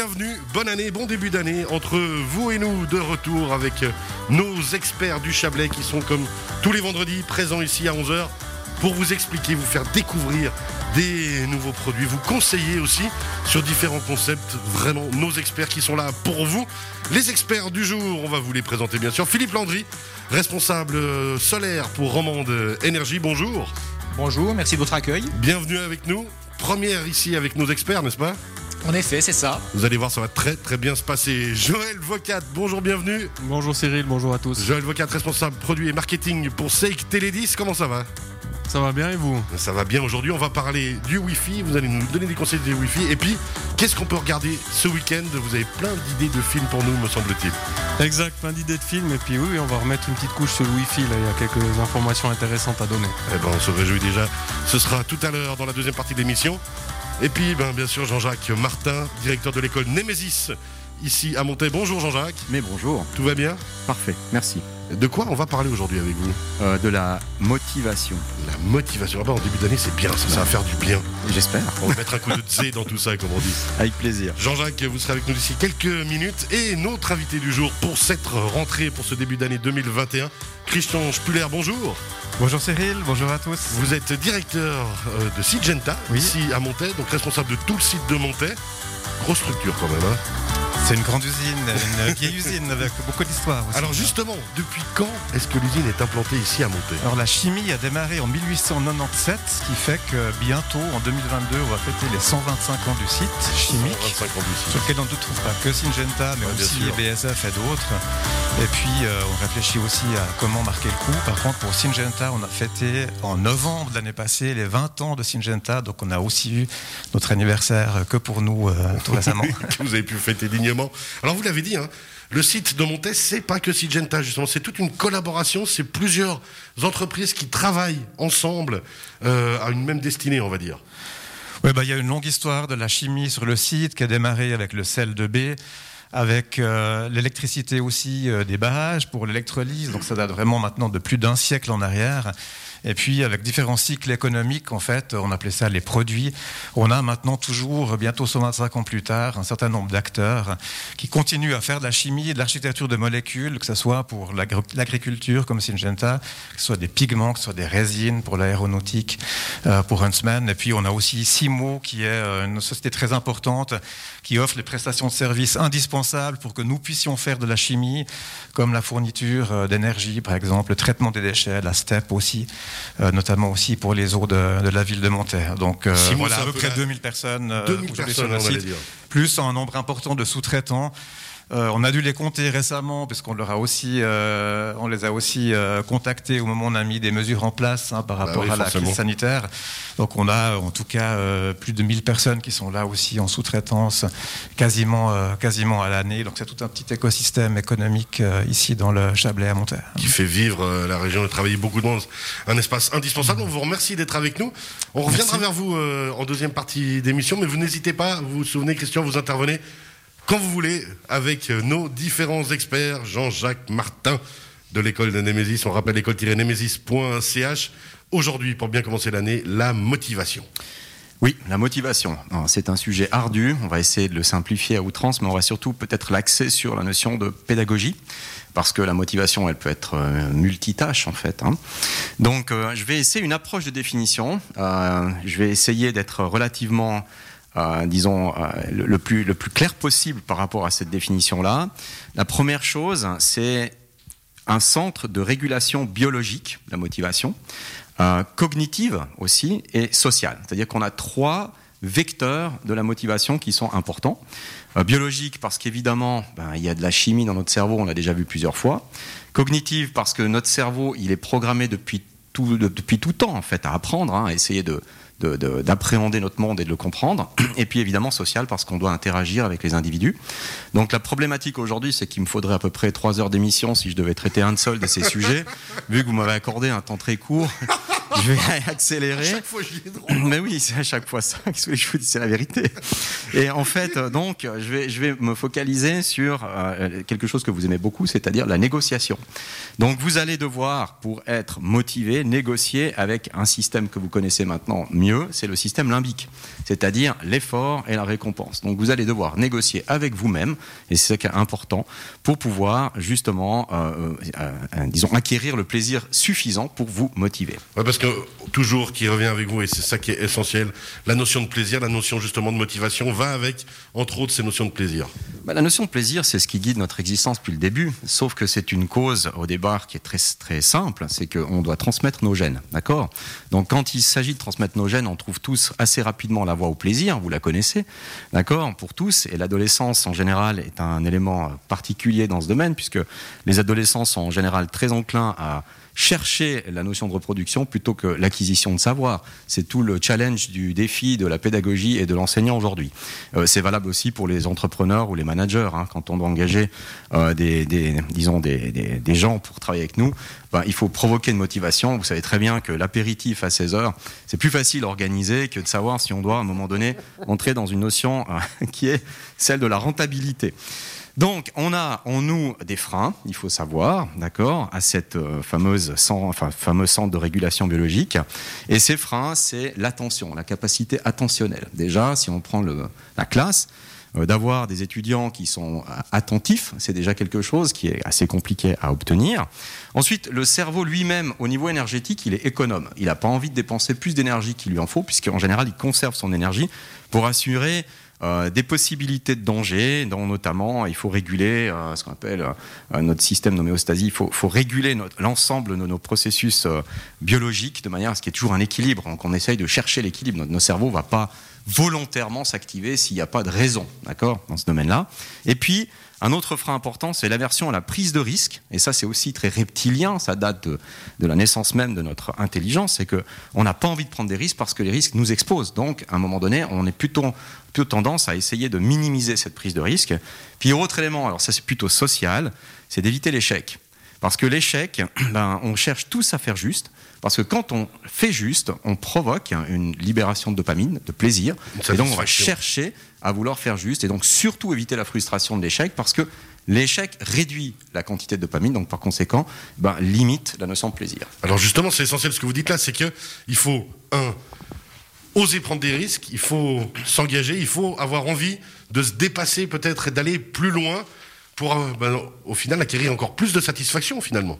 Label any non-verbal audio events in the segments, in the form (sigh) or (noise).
bienvenue, bonne année, bon début d'année entre vous et nous de retour avec nos experts du Chablais qui sont comme tous les vendredis présents ici à 11h pour vous expliquer, vous faire découvrir des nouveaux produits, vous conseiller aussi sur différents concepts, vraiment nos experts qui sont là pour vous. Les experts du jour, on va vous les présenter bien sûr. Philippe Landry, responsable solaire pour Romande Énergie, bonjour. Bonjour, merci de votre accueil. Bienvenue avec nous. Première ici avec nos experts, n'est-ce pas? En effet, c'est ça. Vous allez voir, ça va très très bien se passer. Joël Vocat, bonjour, bienvenue. Bonjour Cyril, bonjour à tous. Joël Vocat, responsable produit et marketing pour Seik Télédis, comment ça va? Ça va bien et vous? Ça va bien aujourd'hui, on va parler du Wi-Fi, vous allez nous donner des conseils du Wi-Fi. Et puis, qu'est-ce qu'on peut regarder ce week-end? Vous avez plein d'idées de films pour nous, me semble-t-il. Exact, plein d'idées de films. Et puis oui, on va remettre une petite couche sur le Wi-Fi. Là, il y a quelques informations intéressantes à donner. Eh ben, on se réjouit déjà. Ce sera tout à l'heure dans la deuxième partie de l'émission. Et puis, ben, bien sûr, Jean-Jacques Martin, directeur de l'école Némésis, ici à Montaix. Bonjour Jean-Jacques. Mais bonjour. Tout va bien? Parfait, merci. De quoi on va parler aujourd'hui avec vous Euh, de la motivation, La motivation. Ah ben, en début d'année, c'est bien, ça, ça va faire du bien. j'espère. On va mettre un coup de zé dans tout ça, comme on dit. (laughs) Avec plaisir. Jean-Jacques, vous serez avec nous d'ici quelques minutes. Et notre invité du jour pour cette rentrée, pour ce début d'année 2021, Christian Spuller, bonjour. Bonjour Cyril, bonjour à tous. Vous êtes directeur euh, de Syngenta, Oui. ici à Montaix, donc responsable de tout le site de Montaix. Grosse structure quand même. hein. C'est une grande usine, une vieille usine avec beaucoup d'histoire. aussi. Alors justement, depuis quand est-ce que l'usine est implantée ici à Montaix Alors la chimie a démarré en 1897, ce qui fait que bientôt, en 2022, on va fêter les 125 ans du site chimique. 25 ans d'ici. Sur lequel on ne trouve pas que Syngenta, mais Ouais, aussi. BSF et d'autres. Et puis, euh, on réfléchit aussi à comment marquer le coup. Par contre, pour Syngenta, on a fêté en novembre de l'année passée les 20 ans de Syngenta. Donc, on a aussi eu notre anniversaire que pour nous euh, tout récemment. (laughs) vous avez pu fêter dignement. Alors vous l'avez dit, hein, le site de Montaix, c'est pas que Syngenta justement, c'est toute une collaboration, c'est plusieurs entreprises qui travaillent ensemble euh, à une même destinée, on va dire. Oui, bah, il y a une longue histoire de la chimie sur le site qui a démarré avec le sel de baie, avec euh, l'électricité aussi euh, des barrages pour l'électrolyse. Donc ça date vraiment maintenant de plus d'un siècle en arrière. Et puis avec différents cycles économiques, en fait, on appelait ça les produits. On a maintenant toujours, bientôt 125 ans plus tard, un certain nombre d'acteurs qui continuent à faire de la chimie de l'architecture de molécules, que ce soit pour l'agri- l'agriculture comme Syngenta, que ce soit des pigments, que ce soit des résines pour l'aéronautique, euh, pour Huntsman. Et puis on a aussi Simo, qui est euh, une société très importante, qui offre les prestations de services indispensables pour que nous puissions faire de la chimie, comme la fourniture euh, d'énergie, par exemple, le traitement des déchets, la STEP aussi, notamment aussi pour les eaux de, de la ville de Monterre. Donc euh, Simo, voilà, c'est à peu près la- 2000 personnes euh, 2000 aujourd'hui sur personnes, on dire. plus un nombre important de sous-traitants. Euh, on a dû les compter récemment puisqu'on leur a aussi, euh, on les a aussi euh, contactés au moment où on a mis des mesures en place hein, par Bah rapport oui, à la crise sanitaire. Donc on a en tout cas euh, plus de 1000 personnes qui sont là aussi en sous-traitance quasiment, euh, quasiment à l'année. Donc c'est tout un petit écosystème économique euh, ici dans le Chablais à Monterre. qui fait vivre euh, la région et travailler beaucoup de monde. Un espace indispensable. On vous remercie d'être avec nous. On reviendra vers vous euh, en deuxième partie d'émission, mais vous n'hésitez pas, vous vous souvenez, Christian, vous intervenez quand vous voulez avec euh, nos différents experts. Jean-Jacques Martin de l'école de Némésis. On rappelle l'école-némésis.ch. Aujourd'hui, pour bien commencer l'année, la motivation. Oui, la motivation. C'est un sujet ardu. On va essayer de le simplifier à outrance, mais on va surtout peut-être l'axer sur la notion de pédagogie. Parce que la motivation, elle peut être euh, multitâche en fait. hein. Donc, euh, je vais essayer une approche de définition. Je vais essayer d'être relativement, euh, disons, euh, le, plus, le plus clair possible par rapport à cette définition-là. La première chose, c'est un centre de régulation biologique, la motivation, euh, cognitive aussi et sociale. C'est-à-dire qu'on a trois vecteurs de la motivation qui sont importants. Biologique parce qu'évidemment, ben, il y a de la chimie dans notre cerveau, on l'a déjà vu plusieurs fois. Cognitive parce que notre cerveau, il est programmé depuis tout, de- depuis tout temps en fait à apprendre, hein, à essayer de de- de- d'appréhender notre monde et de le comprendre. Et puis évidemment social parce qu'on doit interagir avec les individus. Donc la problématique aujourd'hui, c'est qu'il me faudrait à peu près trois heures d'émission si je devais traiter un seul de ces sujets. Vu que vous m'avez accordé un temps très court, je vais (laughs) accélérer. À chaque fois, je dis drôle. Mais oui, c'est à chaque fois ça. Qu'est-ce que je vous dis, c'est la vérité. Et en fait, euh, donc, je vais, je vais me focaliser sur euh, quelque chose que vous aimez beaucoup, c'est-à-dire la négociation. Donc, vous allez devoir, pour être motivé, négocier avec un système que vous connaissez maintenant mieux, c'est le système limbique, c'est-à-dire l'effort et la récompense. Donc, vous allez devoir négocier avec vous-même, et c'est ça qui est important, pour pouvoir justement, euh, disons, acquérir le plaisir suffisant pour vous motiver. Ouais, parce toujours qui revient avec vous, et c'est ça qui est essentiel, la notion de plaisir, la notion justement de motivation va avec, entre autres, ces notions de plaisir. Bah, la notion de plaisir, c'est ce qui guide notre existence depuis le début, sauf que c'est une cause au départ qui est très, très simple, c'est qu'on doit transmettre nos gènes, d'accord? Donc quand il s'agit de transmettre nos gènes, on trouve tous assez rapidement la voie au plaisir, vous la connaissez, d'accord? Pour tous, et l'adolescence en général est un élément particulier dans ce domaine, puisque les adolescents sont en général très enclins à chercher la notion de reproduction plutôt que l'acquisition de savoir. C'est tout le challenge du défi de la pédagogie et de l'enseignant aujourd'hui. Euh, c'est valable aussi pour les entrepreneurs ou les managers. hein. Quand on doit engager euh, des, disons des- des gens pour travailler avec nous, ben, il faut provoquer une motivation. Vous savez très bien que l'apéritif à 16 heures, c'est plus facile à organiser que de savoir si on doit à un moment donné entrer dans une notion euh, (laughs) qui est celle de la rentabilité. Donc, on a en nous des freins, il faut savoir, d'accord, à cette euh, fameuse, enfin, fameux centre de régulation biologique. Et ces freins, c'est l'attention, la capacité attentionnelle. Déjà, si on prend la classe, euh, d'avoir des étudiants qui sont euh, attentifs, c'est déjà quelque chose qui est assez compliqué à obtenir. Ensuite, le cerveau lui-même, au niveau énergétique, il est économe. Il n'a pas envie de dépenser plus d'énergie qu'il lui en faut, puisqu'en général, il conserve son énergie pour assurer euh, des possibilités de danger, dont notamment il faut réguler euh, ce qu'on appelle euh, notre système d'homéostasie, il faut, réguler l'ensemble de nos processus biologiques de manière à ce qu'il y ait toujours un équilibre. Donc on essaye de chercher l'équilibre. Notre cerveau ne va pas volontairement s'activer s'il n'y a pas de raison, d'accord, dans ce domaine-là. Et puis, un autre frein important, c'est l'aversion à la prise de risque. Et ça, c'est aussi très reptilien. Ça date de, la naissance même de notre intelligence. C'est que on n'a pas envie de prendre des risques parce que les risques nous exposent. Donc, à un moment donné, on est plutôt, plutôt tendance à essayer de minimiser cette prise de risque. Puis, autre élément, alors ça, c'est plutôt social, c'est d'éviter l'échec. Parce que l'échec, (clears throat) ben, on cherche tous à faire juste. Parce que quand on fait juste, on provoque une libération de dopamine, de plaisir. Et donc, on va chercher à vouloir faire juste. Et donc, surtout éviter la frustration de l'échec. Parce que l'échec réduit la quantité de dopamine. Donc, par conséquent, ben, limite la notion de plaisir. Alors justement, c'est essentiel ce que vous dites là, c'est que il faut un oser prendre des risques, il faut s'engager, il faut avoir envie de se dépasser peut-être et d'aller plus loin pour ben, au final acquérir encore plus de satisfaction finalement.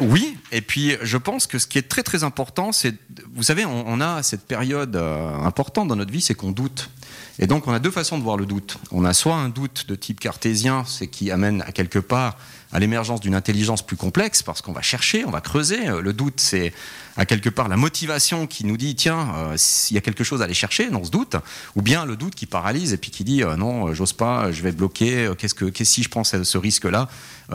Oui, et puis je pense que ce qui est très très important, c'est, vous savez, on, on a cette période euh, importante dans notre vie, c'est qu'on doute. Et donc on a deux façons de voir le doute. On a soit un doute de type cartésien, c'est qui amène à quelque part à l'émergence d'une intelligence plus complexe, parce qu'on va chercher, on va creuser. Euh, Le doute, c'est à quelque part la motivation qui nous dit, tiens, euh, s'il y a quelque chose à aller chercher dans ce doute, ou bien le doute qui paralyse et puis qui dit, euh, non, euh, j'ose pas, je vais bloquer, qu'est-ce que, si je prends ce, risque-là,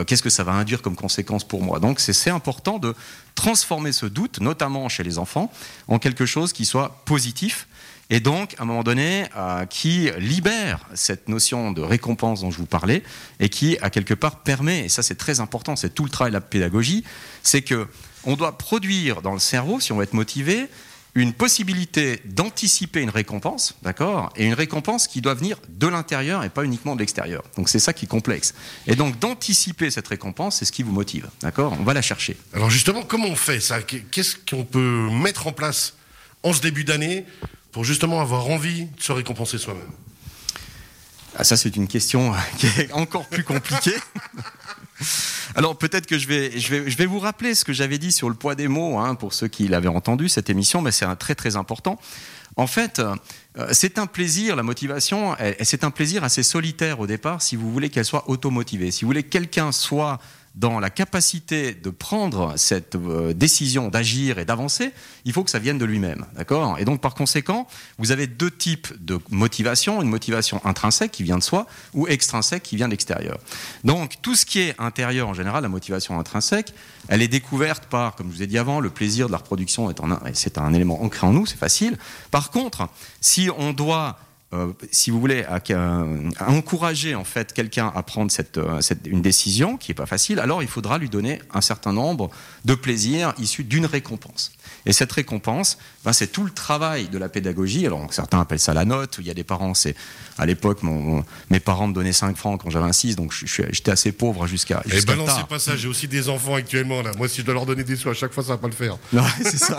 qu'est-ce que ça va induire comme conséquence pour moi Donc c'est important de transformer ce doute, notamment chez les enfants, en quelque chose qui soit positif. Et donc, à un moment donné, euh, qui libère cette notion de récompense dont je vous parlais, et qui, à quelque part, permet, et ça c'est très important, c'est tout le travail de la pédagogie, c'est que on doit produire dans le cerveau, si on veut être motivé, une possibilité d'anticiper une récompense, d'accord Et une récompense qui doit venir de l'intérieur et pas uniquement de l'extérieur. Donc c'est ça qui est complexe. Et donc d'anticiper cette récompense, c'est ce qui vous motive, d'accord On va la chercher. Alors justement, comment on fait ça? Qu'est-ce qu'on peut mettre en place en ce début d'année pour justement avoir envie de se récompenser soi-même? Ah, ça, c'est une question (laughs) qui est encore plus compliquée. (laughs) Alors peut-être que je vais, je, vais, je vais vous rappeler ce que j'avais dit sur le poids des mots, hein, pour ceux qui l'avaient entendu, cette émission, mais c'est un très très important. En fait, euh, c'est un plaisir, la motivation, c'est un plaisir assez solitaire au départ si vous voulez qu'elle soit automotivée. Si vous voulez que quelqu'un soit dans la capacité de prendre cette euh, décision d'agir et d'avancer, il faut que ça vienne de lui-même, d'accord? Et donc par conséquent, vous avez deux types de motivation, une motivation intrinsèque qui vient de soi ou extrinsèque qui vient de l'extérieur. Donc tout ce qui est intérieur en général, la motivation intrinsèque, elle est découverte par, comme je vous ai dit avant, le plaisir de la reproduction est c'est un élément ancré en nous, c'est facile. Par contre, si on doit euh, si vous voulez, à, à encourager en fait quelqu'un à prendre cette, euh, cette- une décision qui est pas facile, alors il faudra lui donner un certain nombre de plaisirs issus d'une récompense. Et cette récompense, ben, c'est tout le travail de la pédagogie. Alors certains appellent ça la note. Il y a des parents, c'est à l'époque, mes parents me donnaient 5 francs quand j'avais un 6, donc j'étais assez pauvre jusqu'à. Et jusqu balancez pas ça, j'ai aussi des enfants actuellement là. Moi, si je dois leur donner des sous à chaque fois, ça va pas le faire. (laughs) Non, c'est ça.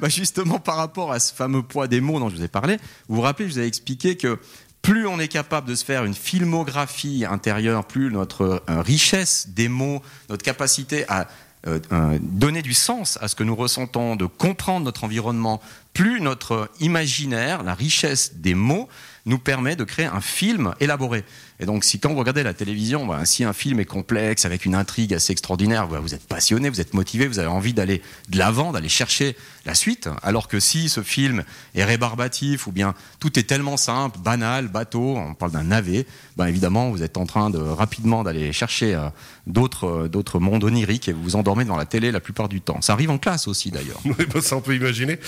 bah, justement, par rapport à ce fameux poids des mots dont je vous ai parlé, vous vous rappelez, je vous avais expliqué que plus on est capable de se faire une filmographie intérieure, plus notre euh, richesse des mots, notre capacité à euh, euh, donner du sens à ce que nous ressentons, de comprendre notre environnement, plus notre imaginaire, la richesse des mots, nous permet de créer un film élaboré. Et donc, si quand vous regardez la télévision, bah, si un film est complexe, avec une intrigue assez extraordinaire, bah, vous êtes passionné, vous êtes motivé, vous avez envie d'aller de l'avant, d'aller chercher la suite. Alors que si ce film est rébarbatif ou bien tout est tellement simple, banal, bateau, on parle d'un navet, bah, évidemment, vous êtes en train de rapidement d'aller chercher euh, d'autres, euh, d'autres mondes oniriques et vous vous endormez devant la télé la plupart du temps. Ça arrive en classe aussi d'ailleurs. (laughs) Ça on peut imaginer.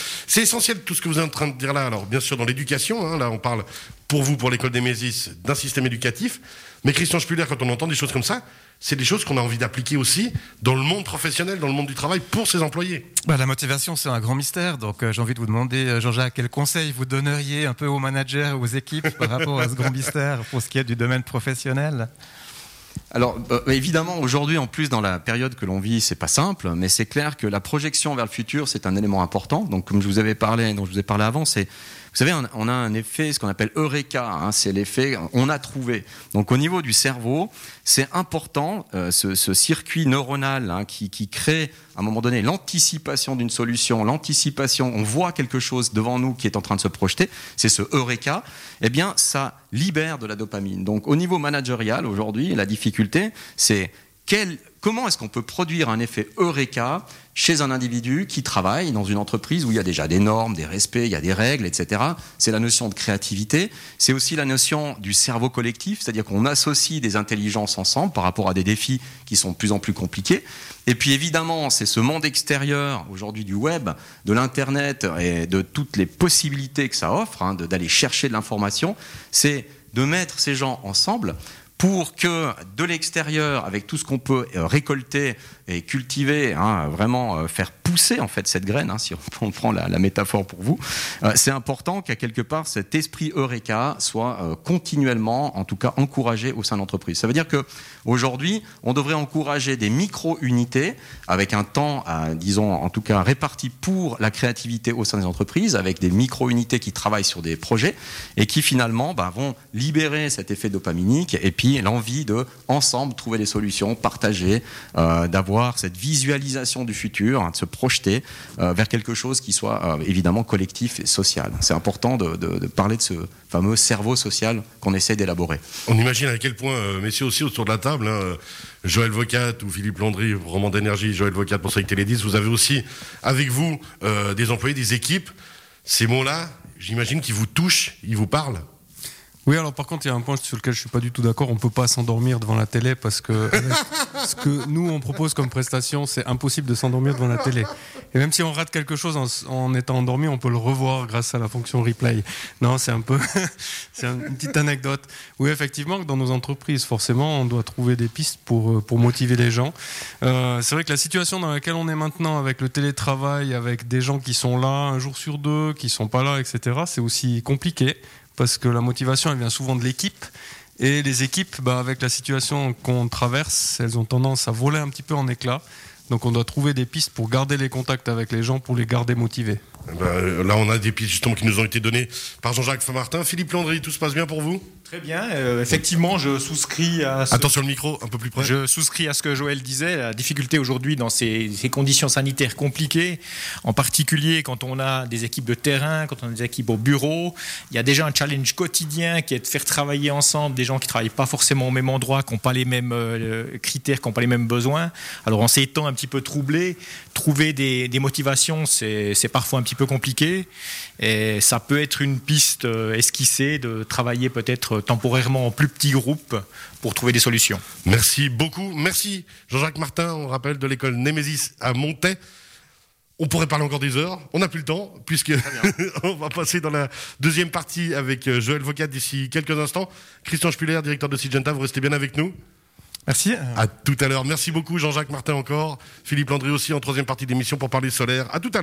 Essentiel tout ce que vous êtes en train de dire là. Alors bien sûr dans l'éducation, hein, là on parle pour vous, pour l'école des Mésis, d'un système éducatif. Mais Christian Spuller, quand on entend des choses comme ça, c'est des choses qu'on a envie d'appliquer aussi dans le monde professionnel, dans le monde du travail, pour ses employés. Bah, la motivation, c'est un grand mystère. Donc, euh, j'ai envie de vous demander, euh, Jean-Jacques, quel conseil vous donneriez un peu aux managers, aux équipes par rapport à ce grand mystère pour ce qui est du domaine professionnel? Alors euh, évidemment aujourd'hui en plus dans la période que l'on vit c'est pas simple mais c'est clair que la projection vers le futur c'est un élément important. Donc comme je vous avais parlé dont je vous ai parlé avant c'est vous savez, on a un effet, ce qu'on appelle eureka, hein, c'est l'effet on a trouvé. Donc au niveau du cerveau, c'est important, euh, ce, circuit neuronal hein, qui, qui, crée à un moment donné l'anticipation d'une solution, l'anticipation, on voit quelque chose devant nous qui est en train de se projeter, c'est ce eureka, eh bien ça libère de la dopamine. Donc au niveau managérial, aujourd'hui, la difficulté, c'est quel, comment est-ce qu'on peut produire un effet eureka chez un individu qui travaille dans une entreprise où il y a déjà des normes, des respects, il y a des règles, etc. C'est la notion de créativité. C'est aussi la notion du cerveau collectif, c'est-à-dire qu'on associe des intelligences ensemble par rapport à des défis qui sont de plus en plus compliqués. Et puis évidemment, c'est ce monde extérieur aujourd'hui du web, de l'internet et de toutes les possibilités que ça offre, hein, d'aller chercher de l'information. C'est de mettre ces gens ensemble pour que de l'extérieur, avec tout ce qu'on peut euh, récolter cultiver, hein, vraiment euh, faire pousser en fait cette graine, hein, si on, (laughs) prend la, métaphore pour vous, euh, c'est important qu'à quelque part cet esprit eureka soit euh, continuellement, en tout cas, encouragé au sein de l'entreprise. Ça veut dire que aujourd'hui, on devrait encourager des micro-unités avec un temps, disons, en tout cas réparti pour la créativité au sein des entreprises, avec des micro-unités qui travaillent sur des projets et qui finalement bah, vont libérer cet effet dopaminique et puis l'envie de ensemble trouver des solutions, partager, d'avoir cette visualisation du futur, hein, de se projeter euh, vers quelque chose qui soit euh, évidemment collectif et social. C'est important de, parler de ce fameux cerveau social qu'on essaie d'élaborer. On imagine à quel point, euh, messieurs aussi autour de la table, hein, Joël Vocat ou Philippe Landry, roman d'énergie, Joël Vocat pour Sonic Télé 10, vous avez aussi avec vous des employés, des équipes. Ces mots-là, j'imagine qu'ils vous touchent, ils vous parlent. Oui, alors par contre, il y a un point sur lequel je suis pas du tout d'accord. On peut pas s'endormir devant la télé parce que (laughs) ce que nous on propose comme prestation, c'est impossible de s'endormir devant la télé. Et même si on rate quelque chose en, étant endormi, on peut le revoir grâce à la fonction replay. Non, c'est un peu, (laughs) c'est une petite anecdote. Oui, effectivement, dans nos entreprises, forcément, on doit trouver des pistes pour pour motiver les gens. Euh, c'est vrai que la situation dans laquelle on est maintenant, avec le télétravail, avec des gens qui sont là un jour sur deux, qui sont pas là, etc., c'est aussi compliqué parce que la motivation, elle vient souvent de l'équipe. Et les équipes, bah, avec la situation qu'on traverse, elles ont tendance à voler un petit peu en éclats. Donc on doit trouver des pistes pour garder les contacts avec les gens, pour les garder motivés. Ben, là, on a des pistes justement qui nous ont été données par Jean-Jacques Famartin. Philippe Landry, tout se passe bien pour vous? Très bien. Euh, effectivement, je souscris à. Ce... Attention le micro, un peu plus près. Je souscris à ce que Joël disait. La difficulté aujourd'hui dans ces, ces, conditions sanitaires compliquées, en particulier quand on a des équipes de terrain, quand on a des équipes au bureau, il y a déjà un challenge quotidien qui est de faire travailler ensemble des gens qui travaillent pas forcément au même endroit, qui n'ont pas les mêmes euh, critères, qui n'ont pas les mêmes besoins. Alors en ces temps un petit peu troublés, trouver des, des motivations, c'est parfois un petit peu compliqué. Et ça peut être une piste esquissée de travailler peut-être temporairement en plus petits groupes pour trouver des solutions. Merci beaucoup. Merci Jean-Jacques Martin, on rappelle de l'école Némésis à Montaix. On pourrait parler encore des heures. On n'a plus le temps, puisque (laughs) on va passer dans la deuxième partie avec Joël Vocat d'ici quelques instants. Christian Spuller, directeur de Sygenta, vous restez bien avec nous. Merci. À tout à l'heure. Merci beaucoup Jean-Jacques Martin encore. Philippe Landry aussi en troisième partie d'émission pour parler solaire. À tout à l'heure.